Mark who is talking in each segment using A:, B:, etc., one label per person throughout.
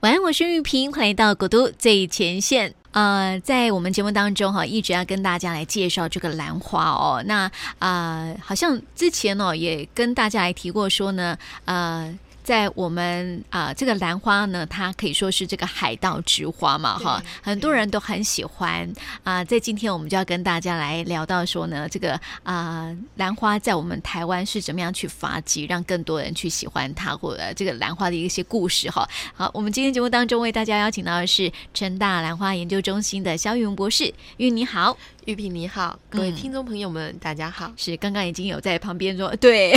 A: 晚安，我是玉萍，欢迎来到古都最前线。呃，在我们节目当中哈，一直要跟大家来介绍这个兰花哦。那啊、好像之前哦也跟大家来提过说呢，呃。在我们啊、呃，这个兰花呢，它可以说是这个海盗之花嘛，哈，很多人都很喜欢啊、呃。在今天，我们就要跟大家来聊到说呢，这个啊、呃，兰花在我们台湾是怎么样去发迹，让更多人去喜欢它，或者这个兰花的一些故事哈。好，我们今天节目当中为大家邀请到的是成大兰花研究中心的萧玉文博士，玉你好。
B: 玉萍你好，各位听众朋友们，嗯、大家好。
A: 是刚刚已经有在旁边说，对，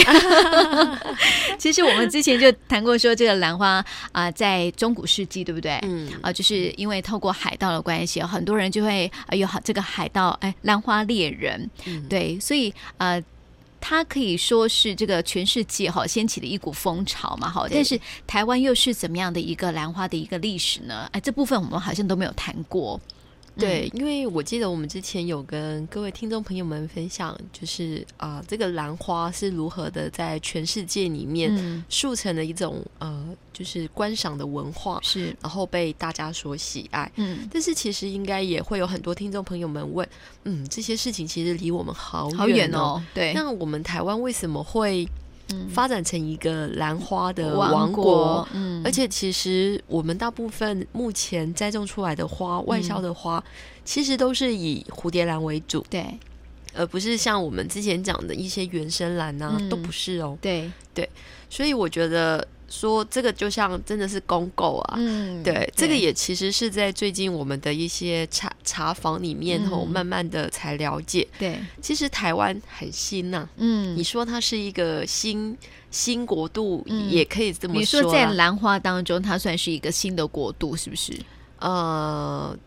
A: 其实我们之前就谈过说，这个兰花啊、呃，在中古世纪，对不对？嗯，啊、呃，就是因为透过海盗的关系，很多人就会啊有这个海盗哎，兰花猎人，嗯、对，所以呃，它可以说是这个全世界哈掀起的一股风潮嘛，哈。但是台湾又是怎么样的一个兰花的一个历史呢？哎，这部分我们好像都没有谈过。
B: 对，因为我记得我们之前有跟各位听众朋友们分享，就是啊、呃，这个兰花是如何的在全世界里面树成的一种呃，就是观赏的文化，是然后被大家所喜爱。嗯，但是其实应该也会有很多听众朋友们问，嗯，这些事情其实离我们好远哦。好远哦，对，那我们台湾为什么会？发展成一个兰花的王国，而且其实我们大部分目前栽种出来的花，嗯、外销的花，其实都是以蝴蝶兰为主，对，而不是像我们之前讲的一些原生兰呐、啊，嗯、都不是哦，对。对，所以我觉得。说这个就像真的是公购啊，嗯，对，对这个也其实是在最近我们的一些茶茶房里面后，慢慢的才了解，对，其实台湾很新呐、啊，嗯，你说它是一个新新国度，也可以这么说、啊嗯。你说在
A: 兰花当中，它算是一个新的国度，是不是？
B: 呃。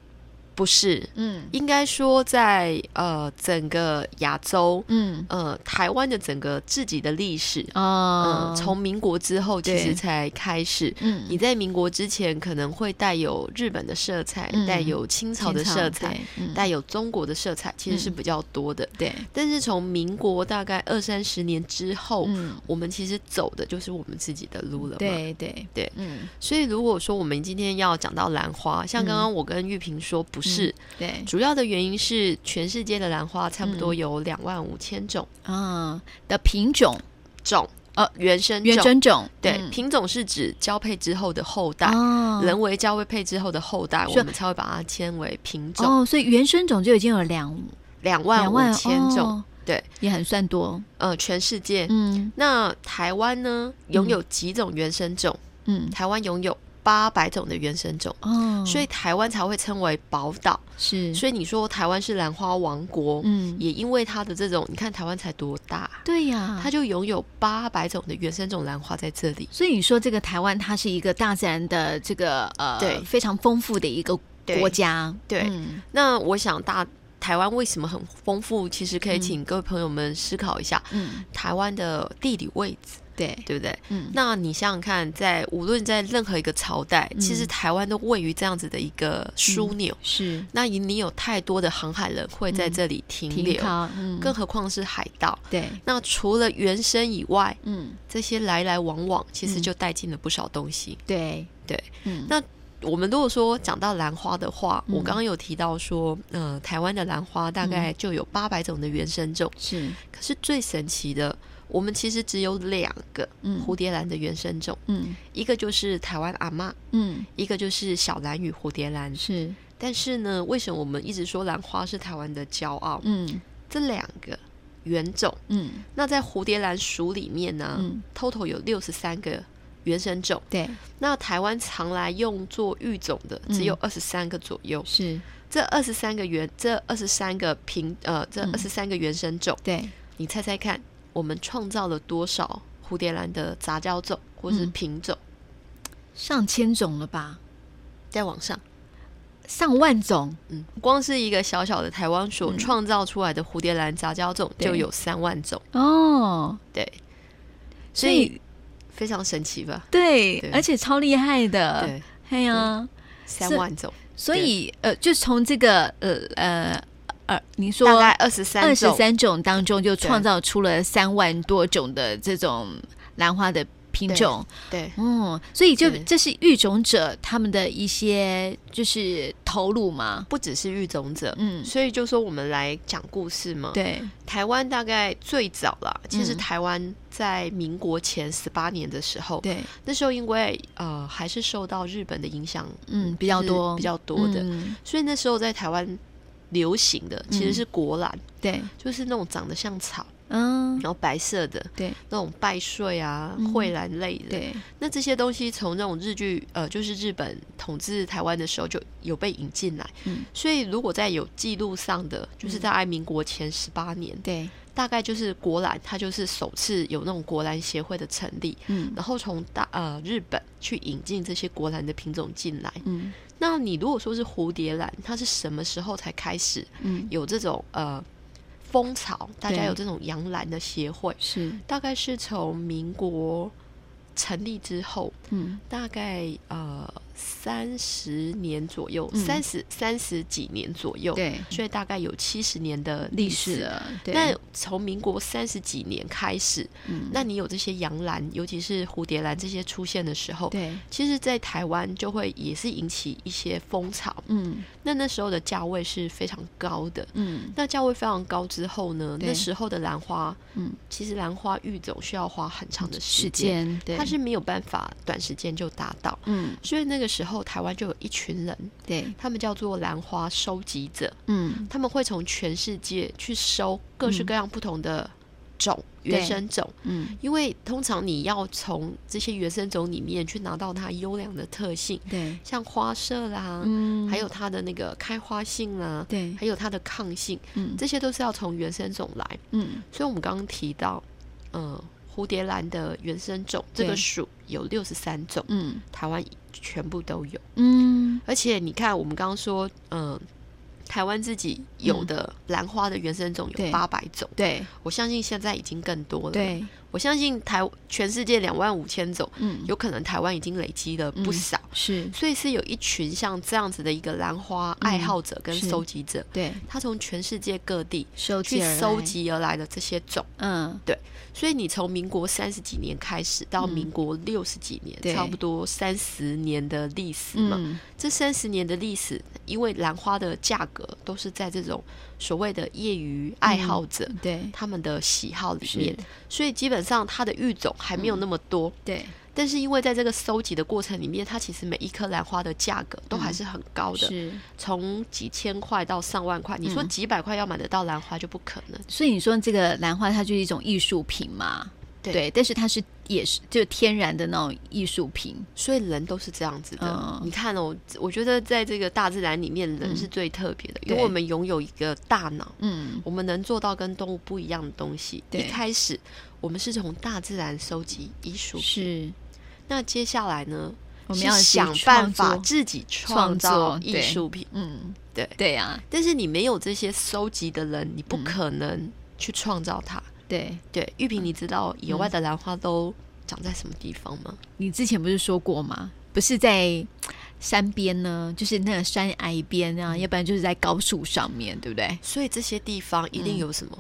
B: 不是，嗯，应该说在呃整个亚洲，嗯。呃台湾的整个自己的历史啊，从、呃、民国之后其实才开始，嗯，你在民国之前可能会带有日本的色彩，嗯、带有清朝的色彩，嗯、带有中国的色彩，其实是比较多的，对。但是从民国大概二三十年之后，嗯，我们其实走的就是我们自己的路了嘛，对对。对，嗯。所以如果说我们今天要讲到兰花，像刚刚我跟玉萍说，不是。嗯、对，主要的原因是全世界的兰花差不多有两万五千种。
A: 啊、嗯、的品种。
B: 种呃原生
A: 原生种
B: 对、嗯、品种是指交配之后的后代，哦、人为交配之后的后代，我们才会把它称为品种。
A: 哦。所以原生种就已经有两
B: 两万五千种，哦、对，
A: 也很算多。
B: 呃，全世界，嗯，那台湾呢拥有几种原生种？嗯，台湾拥有。八百种的原生种，哦，所以台湾才会称为宝岛。是，所以你说台湾是兰花王国，嗯，也因为它的这种，你看台湾才多大？对呀，它就拥有八百种的原生种兰花在这里。
A: 所以你说这个台湾，它是一个大自然的这个呃，对，非常丰富的一个国家。
B: 对，对嗯，那我想大台湾为什么很丰富？其实可以请各位朋友们思考一下，嗯，台湾的地理位置。对，对不对？嗯，那你想想看，在无论在任何一个朝代，嗯、其实台湾都位于这样子的一个枢纽、嗯。是，那你有太多的航海人会在这里停留，更何况是海盗。对，那除了原生以外，嗯，这些来来往往，其实就带进了不少东西。对。对，嗯，那我们如果说讲到兰花的话，嗯、我刚刚有提到说，嗯、呃，台湾的兰花大概就有八百种的原生种。是，可是最神奇的。我们其实只有两个蝴蝶兰的原生种，嗯，一个就是台湾阿妈，嗯，一个就是小兰与蝴蝶兰，是。但是呢，为什么我们一直说兰花是台湾的骄傲？嗯，这两个原种，嗯，那在蝴蝶兰属里面呢，嗯，total 有六十三个原生种，对。那台湾常来用作育种的只有二十三个左右，是。这二十三个原，这二十三个品，呃，这二十三个原生种，对，你猜猜看。我们创造了多少蝴蝶兰的杂交种或是品种？
A: 嗯，上千种了吧？
B: 再往上，
A: 上万种。
B: 嗯，光是一个小小的台湾所创造出来的蝴蝶兰杂交种就有三万种哦。对，所以非常神奇吧？
A: 对，而且超厉害的。对，哎呀，
B: 三万种。
A: 所以呃，就从这个呃呃。呃，您说
B: 大概二十三
A: 二十三种。当中，就创造出了三万多种的这种兰花的品种，
B: 对，
A: 嗯，所以就这是育种者他们的一些就是投入嘛，
B: 不只是育种者，嗯，所以就说我们来讲故事嘛，
A: 对，
B: 台湾大概最早了，其实台湾在民国前十八年的时候，对，那时候因为呃还是受到日本的影响，嗯，比较多。比较多的，所以那时候在台湾流行的其实是国兰，对，就是那种长得像草。嗯，然后白色的，对，那种拜穗啊、蕙兰类的，对，那这些东西从那种日剧，呃，就是日本统治台湾的时候就有被引进来，嗯，所以如果在有记录上的，就是在民国前十八年，对，大概就是国兰，它就是首次有那种国兰协会的成立，嗯，然后从大呃日本去引进这些国兰的品种进来，嗯，那你如果说是蝴蝶兰，它是什么时候才开始，嗯，有这种呃。风潮，大家有这种洋兰的协会，是大概是从民国成立之后，嗯，大概呃。三十年左右，三十三十几年左右，对，所以大概有七十年的历史。了。那从民国三十几年开始，嗯，那你有这些洋兰，尤其是蝴蝶兰这些出现的时候，对，其实，在台湾就会也是引起一些风潮，嗯，那那时候的价位是非常高的，嗯，那价位非常高之后呢，那时候的兰花，嗯，其实兰花育种需要花很长的时间，对，它是没有办法短时间就达到，嗯，所以那个。的时候，台湾就有一群人，对，他们叫做兰花收集者，嗯，他们会从全世界去收各式各样不同的种、嗯、原生种，嗯，因为通常你要从这些原生种里面去拿到它优良的特性，对，像花色啦，嗯，还有它的那个开花性啦，对，还有它的抗性，嗯，这些都是要从原生种来，嗯，所以我们刚刚提到，嗯、呃。蝴蝶兰的原生种，这个属有六十三种，嗯，台湾全部都有，嗯，而且你看，我们刚刚说，嗯、呃，台湾自己有的兰花的原生种有八百种，对，我相信现在已经更多了，对。我相信台全世界两万五千种，嗯，有可能台湾已经累积了不少，嗯、是，所以是有一群像这样子的一个兰花爱好者跟收集者，对，他从全世界各地收集收集而来的这些种，嗯，对，所以你从民国三十几年开始到民国六十几年，嗯、差不多三十年的历史嘛，嗯、这三十年的历史，因为兰花的价格都是在这种。所谓的业余爱好者，嗯、对他们的喜好里面，所以基本上它的育种还没有那么多。嗯、对，但是因为在这个收集的过程里面，它其实每一颗兰花的价格都还是很高的，是从几千块到上万块。你说几百块要买得到兰花就不可能。所以你说这个兰花它就是一种艺术品嘛？对，对，但是它是也是就天然的那种艺术品，所以人都是这样子的。嗯、你看哦，我觉得在这个大自然里面，人是最特别的，嗯、因为我们拥有一个大脑，嗯，我们能做到跟动物不一样的东西。对一开始我们是从大自然收集艺术品，是。那接下来呢，我们要想办法自己创造艺术品。嗯，对对呀。啊、但是你没有这些收集的人，你不可能去创造它。对对，玉萍，你知道野外的兰花都长在什么地方吗？你之前不是说过吗？不是在山边呢，就是那个山崖边啊，要不然就是在高树上面，对不对？所以这些地方一定有什么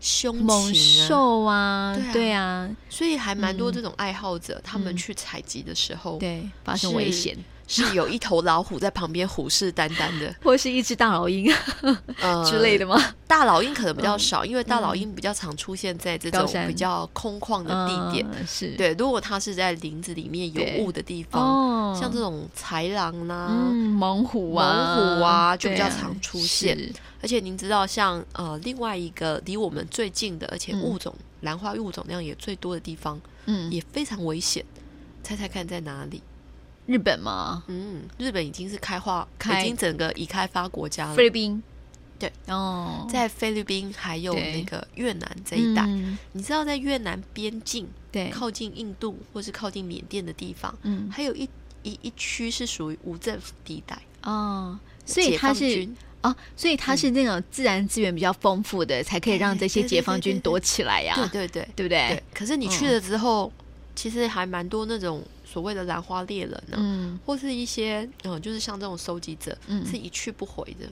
B: 凶猛兽啊？对啊，所以还蛮多这种爱好者，他们去采集的时候，对，发生危险。是有一头老虎在旁边虎视眈眈的，或是一只大老鹰 之类的吗？呃、大老鹰可能比较少，嗯、因为大老鹰比较常出现在这种比较空旷的地点。嗯、是对，如果它是在林子里面有雾的地方，哦、像这种豺狼啦、嗯、猛虎啊、猛虎啊，就比较常出现。而且您知道像，像呃另外一个离我们最近的，而且物种、嗯、兰花物种量也最多的地方，嗯，也非常危险。猜猜看在哪里？日本吗？嗯，日本已经是开化，开已经整个已开发国家了。菲律宾，对。哦，在菲律宾还有那个越南这一带，嗯、你知道在越南边境，对，靠近印度或是靠近缅甸的地方，嗯，还有一一一区是属于无政府地带哦，所以它是哦，所以它是那种自然资源比较丰富的，嗯、才可以让这些解放军躲起来呀，对对对，对不对？对，可是你去了之后，嗯、其实还蛮多那种。所谓的兰花猎人呢，嗯，或是一些嗯，就是像这种收集者，嗯，是一去不回的。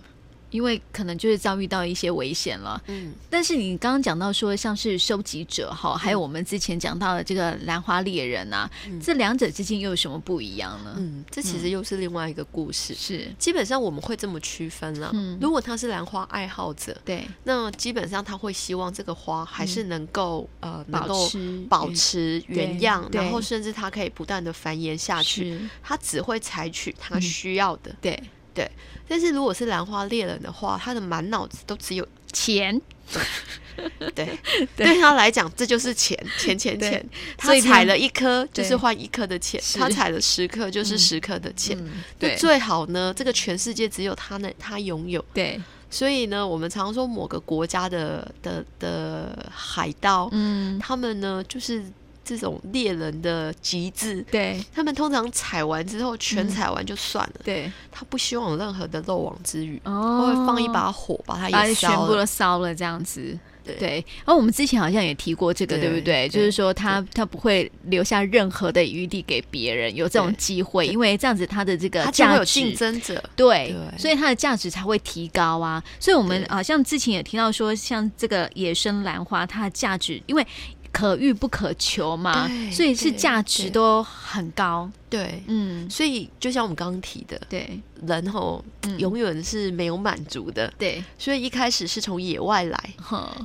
A: 因为可能就是遭遇到一些危险了。嗯，但是你刚刚讲到说，像是收集者哈，还有我们之前讲到的这个兰花猎人啊，嗯、这两者之间又有什么不一样呢？
B: 嗯，这其实又是另外一个故事。
A: 是、嗯，
B: 基本上我们会这么区分了。嗯，如果他是兰花爱好者，
A: 对，
B: 那基本上他会希望这个花还是能够、嗯、呃能够
A: 保
B: 持原样，然后甚至它可以不断的繁衍下去。他只会采取他需要的。嗯、
A: 对。
B: 对，但是如果是兰花猎人的话，他的满脑子都只有钱。对，对他来讲，这就是钱，钱，钱，钱。他采了一颗，就是换一颗的钱；他采了十颗，就是十颗的钱。对，最好呢，这个全世界只有他能，他拥有。
A: 对，
B: 所以呢，我们常说某个国家的的的海盗，嗯，他们呢，就是。这种猎人的极致，
A: 对，
B: 他们通常采完之后全采完就算了，
A: 对，
B: 他不希望有任何的漏网之鱼，哦，会放一把火把它也
A: 全部都烧了这样子，对。而我们之前好像也提过这个，对不对？就是说他他不会留下任何的余地给别人有这种机会，因为这样子他的这个价值
B: 有竞争者，
A: 对，所以他的价值才会提高啊。所以我们好像之前也提到说，像这个野生兰花，它的价值因为。可遇不可求嘛，所以是价值都很高。
B: 对，嗯，所以就像我们刚刚提的，
A: 对，
B: 人吼、嗯、永远是没有满足的。
A: 对，
B: 所以一开始是从野外来，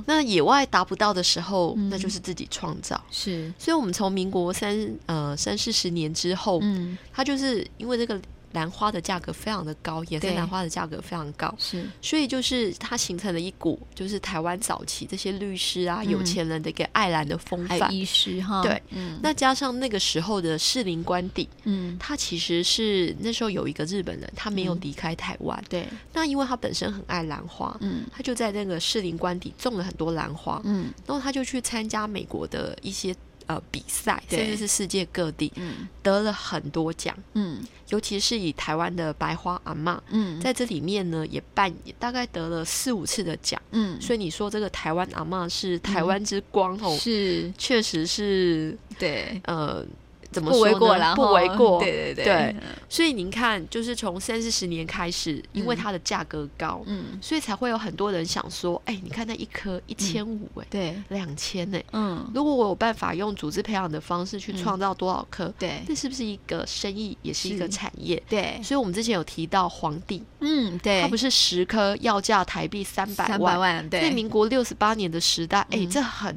B: 那野外达不到的时候，嗯、那就是自己创造。
A: 是，
B: 所以我们从民国三呃三四十年之后，嗯，他就是因为这个。兰花的价格非常的高，野生兰花的价格非常高，是，所以就是它形成了一股，就是台湾早期这些律师啊、嗯、有钱人的一个爱兰的风范，
A: 医师哈，
B: 对，嗯，那加上那个时候的士林官邸，嗯，他其实是那时候有一个日本人，他没有离开台湾、嗯，对，那因为他本身很爱兰花，嗯，他就在那个士林官邸种了很多兰花，嗯，然后他就去参加美国的一些。呃，比赛甚至是世界各地，嗯，得了很多奖，嗯，尤其是以台湾的白花阿妈，嗯，在这里面呢，也扮演大概得了四五次的奖，嗯，所以你说这个台湾阿妈是台湾之光，哦，是，确实是，对，呃。怎么说？不为过，然后不为过，对对对，对。所以您看，就是从三四十年开始，因为它的价格高，嗯，所以才会有很多人想说，哎，你看那一颗一千五，哎，对，两千，哎，嗯，如果我有办法用组织培养的方式去创造多少颗，对，这是不是一个生意，也是一个产业？对。所以我们之前有提到皇帝，嗯，对，它不是十颗要价台币三百万，三百万，对。在民国六十八年的时代，哎，这很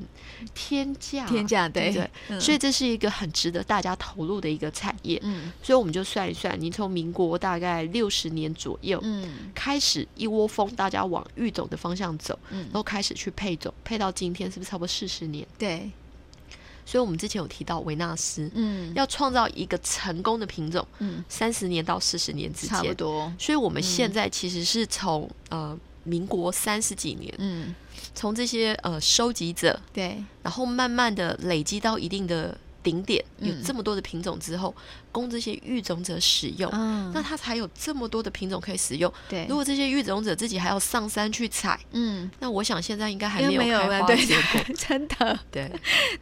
B: 天价，天价，对对。所以这是一个很值得大。大家投入的一个产业，嗯，所以我们就算一算，你从民国大概六十年左右，嗯，开始一窝蜂大家往育种的方向走，嗯，然后开始去配种，配到今天是不是差不多四十年？对，所以我们之前有提到维纳斯，嗯，要创造一个成功的品种，嗯，三十年到四十年之间，差不多。所以我们现在其实是从呃民国三十几年，嗯，从这些呃收集者，对，然后慢慢的累积到一定的。顶点有这么多的品种之后，供这些育种者使用，嗯，那它才有这么多的品种可以使用。对，如果这些育种者自己还要上山去采，嗯，那我想现在应该还没有开花结果，真的，对，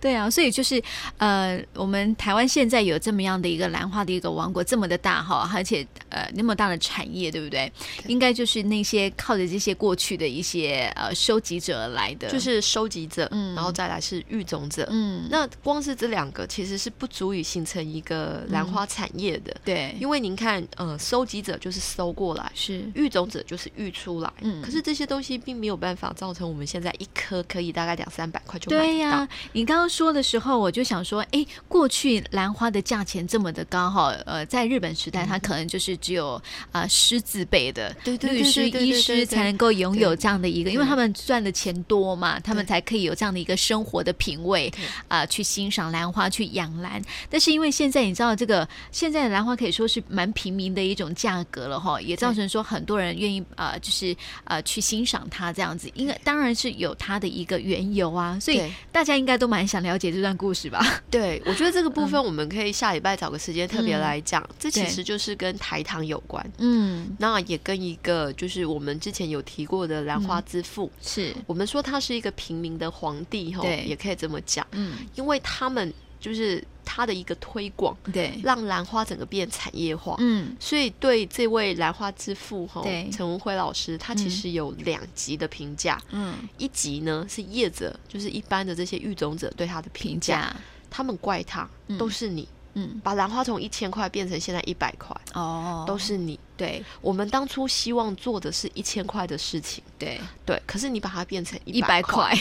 A: 对啊，所以就是呃，我们台湾现在有这么样的一个兰花的一个王国，这么的大哈，而且呃那么大的产业，对不对？对，应该就是那些靠着这些过去的一些呃收集者来的，
B: 就是收集者，嗯，然后再来是育种者，嗯，那光是这两个。其实是不足以形成一个兰花产业的，嗯、对，因为您看，呃，收集者就是收过来，是。育种者就是育出来，嗯，可是这些东西并没有办法造成我们现在一颗可以大概两三百块就买到。对呀、啊，
A: 你刚刚说的时候，我就想说，哎，过去兰花的价钱这么的高哈，呃，在日本时代，它可能就是只有啊、呃、师字辈的律师、医师才能够拥有这样的一个，因为他们赚的钱多嘛，他们才可以有这样的一个生活的品味啊、呃，去欣赏兰花。去养兰，但是因为现在你知道这个现在的兰花可以说是蛮平民的一种价格了哈，也造成说很多人愿意啊、呃，就是呃去欣赏它这样子，因为当然是有它的一个缘由啊，所以大家应该都蛮想了解这段故事吧？
B: 对，我觉得这个部分我们可以下礼拜找个时间特别来讲，嗯、这其实就是跟台糖有关，嗯，那也跟一个就是我们之前有提过的兰花之父，嗯、是。我们说他是一个平民的皇帝哈，对，也可以这么讲，嗯，因为他们。就是它的一个推广，
A: 对，
B: 让兰花整个变产业化。嗯，所以对这位兰花之父哈，陈文辉老师，他其实有两级的评价。嗯，一级呢是业者，就是一般的这些育种者对他的评价，他们怪他，都是你。嗯，把兰花从一千块变成现在一百块，哦，都是你。对，我们当初希望做的是一千块的事情，对。对，可是你把它变成一百块，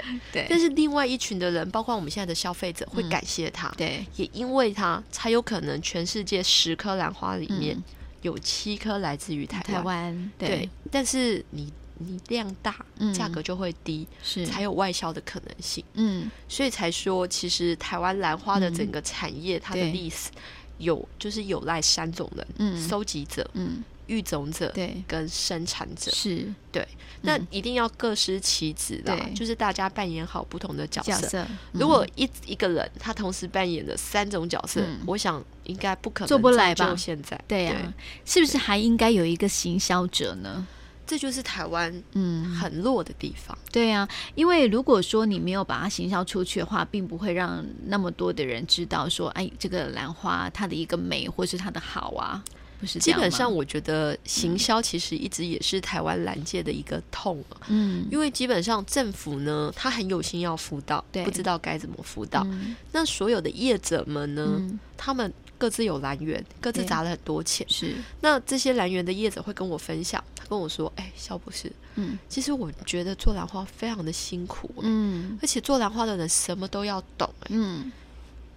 B: 对。对。但是另外一群的人，包括我们现在的消费者，会感谢他，对，也因为他才有可能全世界十颗兰花里面有七颗来自于台湾，对。但是你。你量大，价格就会低，是。才有外销的可能性。嗯，所以才说，其实台湾兰花的整个产业，它的历史有就是有赖三种人：嗯，收集者，嗯，育种者，对，跟生产者。是。对，那一定要各司其职的，就是大家扮演好不同的角色。如果一一个人他同时扮演了三种角色，我想应该不可能做不来吧？现在。对呀，是不是还应该有一个行销者呢？这就是台湾嗯。很弱的地方，嗯，对啊，因为如果说你没有把它行销出去的话，并不会让那么多的人知道说，哎，这个兰花它的一个美或是它的好啊，不是？基本上，我觉得行销其实一直也是台湾兰界的一个痛，嗯，因为基本上政府呢，他很有心要辅导，对，不知道该怎么辅导，嗯，那所有的业者们呢，嗯，他们。各自有兰源，各自砸了很多钱。是，那这些兰源的业者会跟我分享，他跟我说：“哎、欸，萧博士，嗯，其实我觉得做兰花非常的辛苦，嗯，而且做兰花的人什么都要懂，嗯，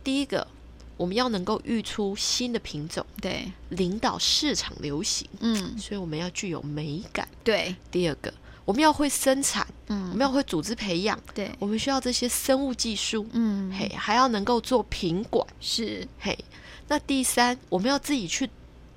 B: 第一个，我们要能够育出新的品种，对，领导市场流行，嗯，所以我们要具有美感，对。第二个，我们要会生产，嗯，我们要会组织培养，对，我们需要这些生物技术，嗯，嘿，还要能够做品管，是，嘿。”那第三，我们要自己去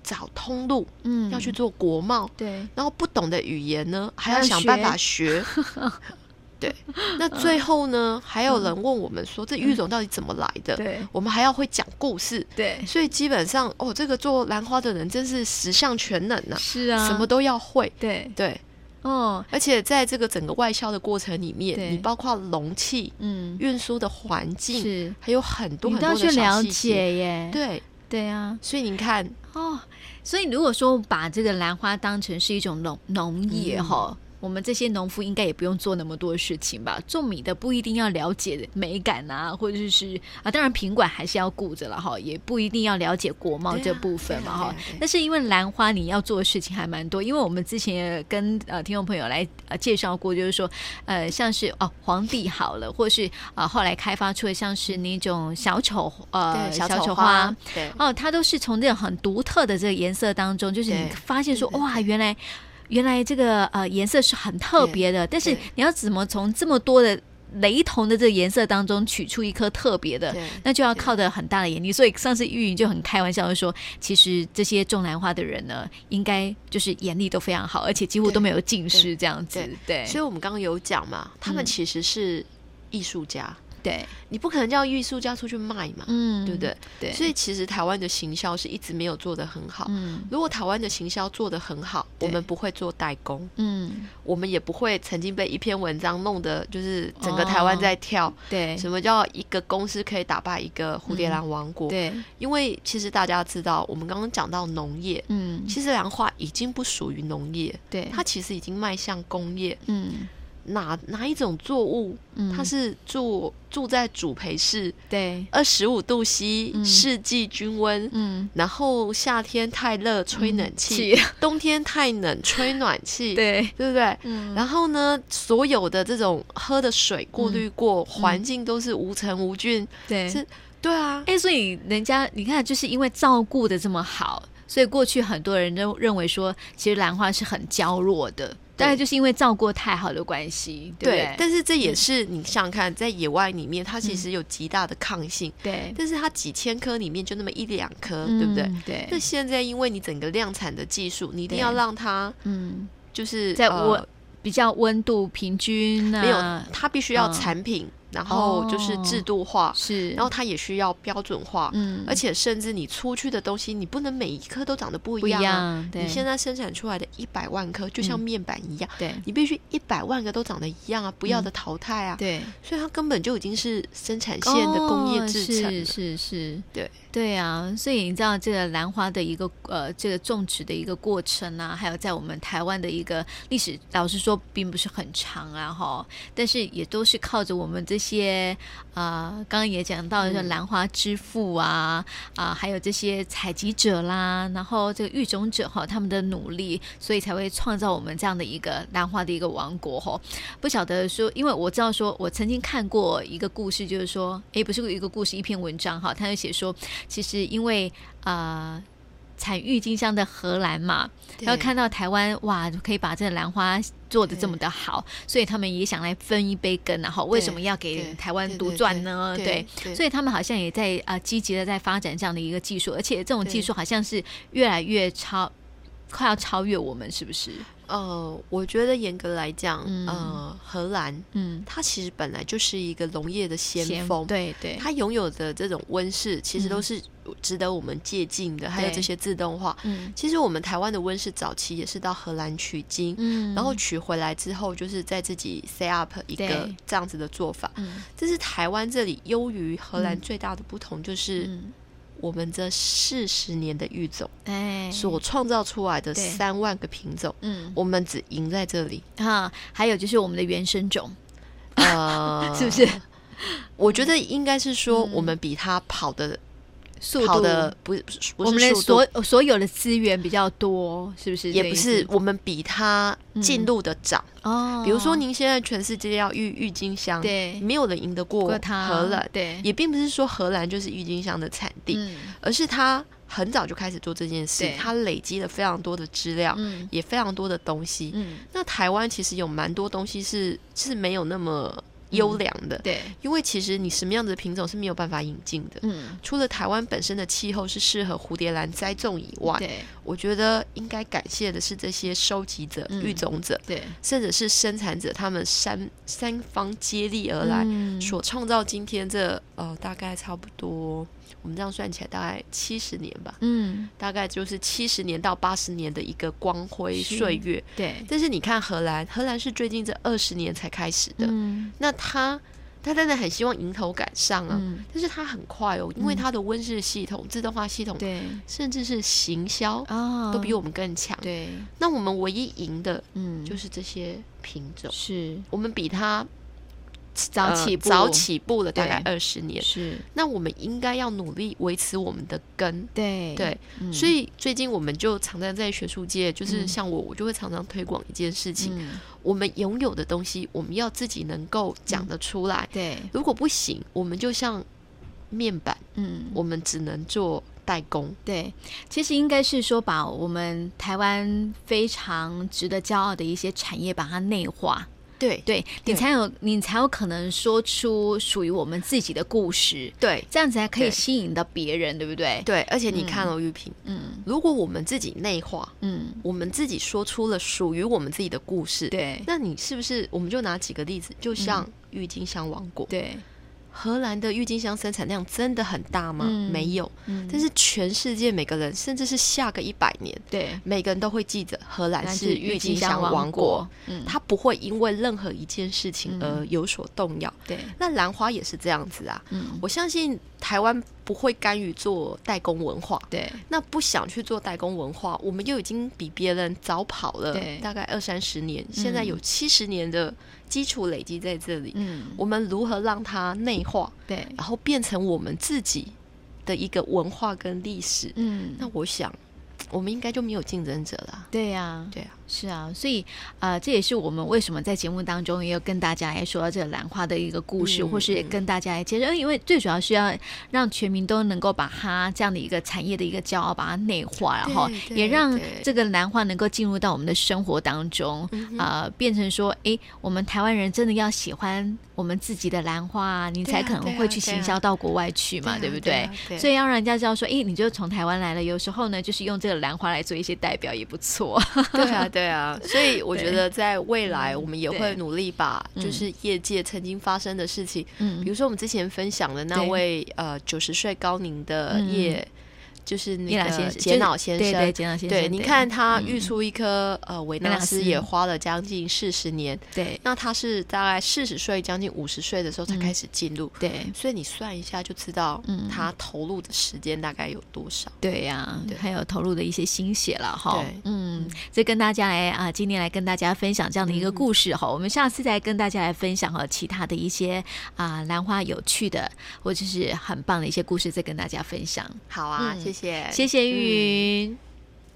B: 找通路，嗯，要去做国贸，对。然后不懂的语言呢，还要想办法学，对。那最后呢，还有人问我们说，这育种到底怎么来的？对，我们还要会讲故事，对。所以基本上，哦，这个做兰花的人真是十项全能啊，是啊，什么都要会，对。对。哦，而且在这个整个外销的过程里面，你包括容器、嗯，运输的环境，是。还有很多很多的小细节，耶。对。对啊，所以你看。哦，所以如果说把这个兰花当成是一种农农业哈。嗯我们这些农夫应该也不用做那么多事情吧？种米的不一定要了解美感啊，或者是啊，当然品管还是要顾着了哈，也不一定要了解国贸这部分嘛哈。但是因为兰花你要做的事情还蛮多，因为我们之前也跟呃听众朋友来呃介绍过，就是说呃像是哦皇帝好了，或是啊、呃、后来开发出的像是那种小丑呃小丑花，对哦，它都是从这种很独特的这个颜色当中，就是你发现说哇原来。原来这个呃颜色是很特别的，但是你要怎么从这么多的雷同的这个颜色当中取出一颗特别的，那就要靠的很大的眼力。所以上次玉莹就很开玩笑的说，其实这些种兰花的人呢，应该就是眼力都非常好，而且几乎都没有近视这样子。对，所以我们刚刚有讲嘛，他们其实是艺术家。对，你不可能叫艺术家出去卖嘛，嗯，对不对？对，所以其实台湾的行销是一直没有做得很好。嗯，如果台湾的行销做得很好，我们不会做代工，嗯，我们也不会曾经被一篇文章弄得就是整个台湾在跳。对，什么叫一个公司可以打败一个蝴蝶兰王国？对，因为其实大家知道，我们刚刚讲到农业，嗯，其实兰花已经不属于农业，对，它其实已经迈向工业，嗯。哪哪一种作物，嗯、它是住住在主培室，对，二十五度 C，嗯、四季均温，嗯，然后夏天太热吹冷气，嗯、冬天太冷吹暖气，对，对不对？嗯，然后呢，所有的这种喝的水过滤过，环、嗯、境都是无尘无菌，对，是，对啊，哎，所以人家你看，就是因为照顾的这么好，所以过去很多人都认为说，其实兰花是很娇弱的。大概就是因为照顾太好的关系，对，对。但是这也是你想想看，在野外里面，它其实有极大的抗性，对。但是它几千颗里面就那么一两颗，对不对？对。那现在因为你整个量产的技术，你一定要让它，嗯，就是在我比较温度平均，没有，它必须要产品然后就是制度化，
A: 是，
B: 然后它也需要标准化，嗯，而且甚至你出去的东西，你不能每一颗都长得不一样啊。你现在生产出来的一百万颗，就像面板一样，对，你必须一百万个都长得一样啊，不要的淘汰啊，对，所以它根本就已经是生产线的工业制程，
A: 是是是，
B: 对。
A: 对啊，所以你知道这个兰花的一个呃，这个种植的一个过程啊，还有在我们台湾的一个历史，老实说并不是很长啊，哈，但是也都是靠着我们这些啊、呃，刚刚也讲到的说兰花之父啊啊、呃，还有这些采集者啦，然后这个育种者哈，他们的努力，所以才会创造我们这样的一个兰花的一个王国哈。不晓得说，因为我知道说，我曾经看过一个故事，就是说，诶，不是一个故事，一篇文章哈，他就写说。其实因为呃产郁金香的荷兰嘛，然后看到台湾哇，可以把这个兰花做的这么的好，所以他们也想来分一杯羹，然后为什么要给台湾独赚呢？对，所以他们好像也在啊、呃、积极的在发展这样的一个技术，而且这种技术好像是越来越超，快要超越我们，是不是？
B: 呃，我觉得严格来讲，嗯、呃，荷兰，嗯，它其实本来就是一个农业的先锋，
A: 对对，
B: 它拥有的这种温室，其实都是值得我们借鉴的。嗯、还有这些自动化，嗯，其实我们台湾的温室早期也是到荷兰取经，嗯，然后取回来之后，就是在自己 set up 一个这样子的做法。嗯，这是台湾这里优于荷兰最大的不同，就是。嗯我们这四十年的育种，哎，所创造出来的三万个品种，嗯，我们只赢在这里
A: 哈。还有就是我们的原生种，呃，是不是？
B: 我觉得应该是说，我们比他跑的。
A: 速度的不是不是我们的所所有的资源比较多，是不是？
B: 也不是，我们比它进入的早哦。比如说，您现在全世界要郁郁金香，对，没有人赢得过。荷兰，对，也并不是说荷兰就是郁金香的产地，而是它很早就开始做这件事，它累积了非常多的资料，也非常多的东西。那台湾其实有蛮多东西是是没有那么。优良的，嗯，对，因为其实你什么样子的品种是没有办法引进的，嗯，除了台湾本身的气候是适合蝴蝶兰栽种以外，对，我觉得应该感谢的是这些收集者、育种者，对，甚至是生产者，他们三三方接力而来，嗯，所创造今天这呃大概差不多。我们这样算起来大概七十年吧，嗯，大概就是七十年到八十年的一个光辉岁月，对。但是你看荷兰，荷兰是最近这二十年才开始的，嗯，那他他真的很希望迎头赶上啊，嗯，但是他很快哦，因为他的温室系统、自动化系统，对，甚至是行销啊，都比我们更强，对。那我们唯一赢的，嗯，就是这些品种，是我们比他。
A: 早起步，
B: 呃、早起步了大概二十年，是。那我们应该要努力维持我们的根，对。对。嗯、所以最近我们就常常在学术界，就是像我，我就会常常推广一件事情：嗯、我们拥有的东西，我们要自己能够讲得出来。嗯、对，如果不行，我们就像面板，嗯，我们只能做代工。
A: 对，其实应该是说，把我们台湾非常值得骄傲的一些产业，把它内化。对，对你才有你才有可能说出属于我们自己的故事，对，这样子才可以吸引到别人，对不对？
B: 对，而且你看哦，玉萍，嗯，如果我们自己内化，嗯，我们自己说出了属于我们自己的故事，对，那你是不是我们就拿几个例子，就像郁金香王国，对。荷兰的郁金香生产量真的很大吗？嗯、没有，嗯、但是全世界每个人，甚至是下个一百年，对，每个人都会记着荷兰是郁金香王国。嗯，它不会因为任何一件事情而有所动摇。对、嗯，那兰花也是这样子啊。嗯，我相信台湾不会甘于做代工文化。对，那不想去做代工文化，我们又已经比别人早跑了大概二三十年，对现在有七十年的。基础累积在这里，嗯，我们如何让它内化，对，然后变成我们自己的一个文化跟历史，嗯，那我想，我们应该就没有竞争者了。
A: 对呀、啊，
B: 对呀、啊。
A: 是啊，所以啊、呃，这也是我们为什么在节目当中也有跟大家来说到这个兰花的一个故事，嗯、或是也跟大家来介绍，因为最主要是要让全民都能够把它这样的一个产业的一个骄傲把它内化，然后也让这个兰花能够进入到我们的生活当中呃，变成说，哎，我们台湾人真的要喜欢我们自己的兰花，你才可能会去行销到国外去嘛，对不对？所以要让人家知道说，哎，你就从台湾来了，有时候呢，就是用这个兰花来做一些代表也不错。
B: 对啊。对啊，所以我觉得在未来，我们也会努力把就是业界曾经发生的事情，嗯，比如说我们之前分享的那位呃九十岁高龄的叶。就是那个杰脑先生，对对，杰脑先生，对，你看他育出一颗呃维纳斯也花了将近四十年，对，那他是大概四十岁将近五十岁的时候才开始进入，对，所以你算一下就知道，嗯，他投入的时间大概有多少，
A: 对呀，还有投入的一些心血了哈，嗯，这跟大家来啊，今天来跟大家分享这样的一个故事哈，我们下次再跟大家来分享哈其他的一些啊兰花有趣的或者是很棒的一些故事，再跟大家分享，
B: 好啊，谢谢。
A: 谢谢谢玉云。嗯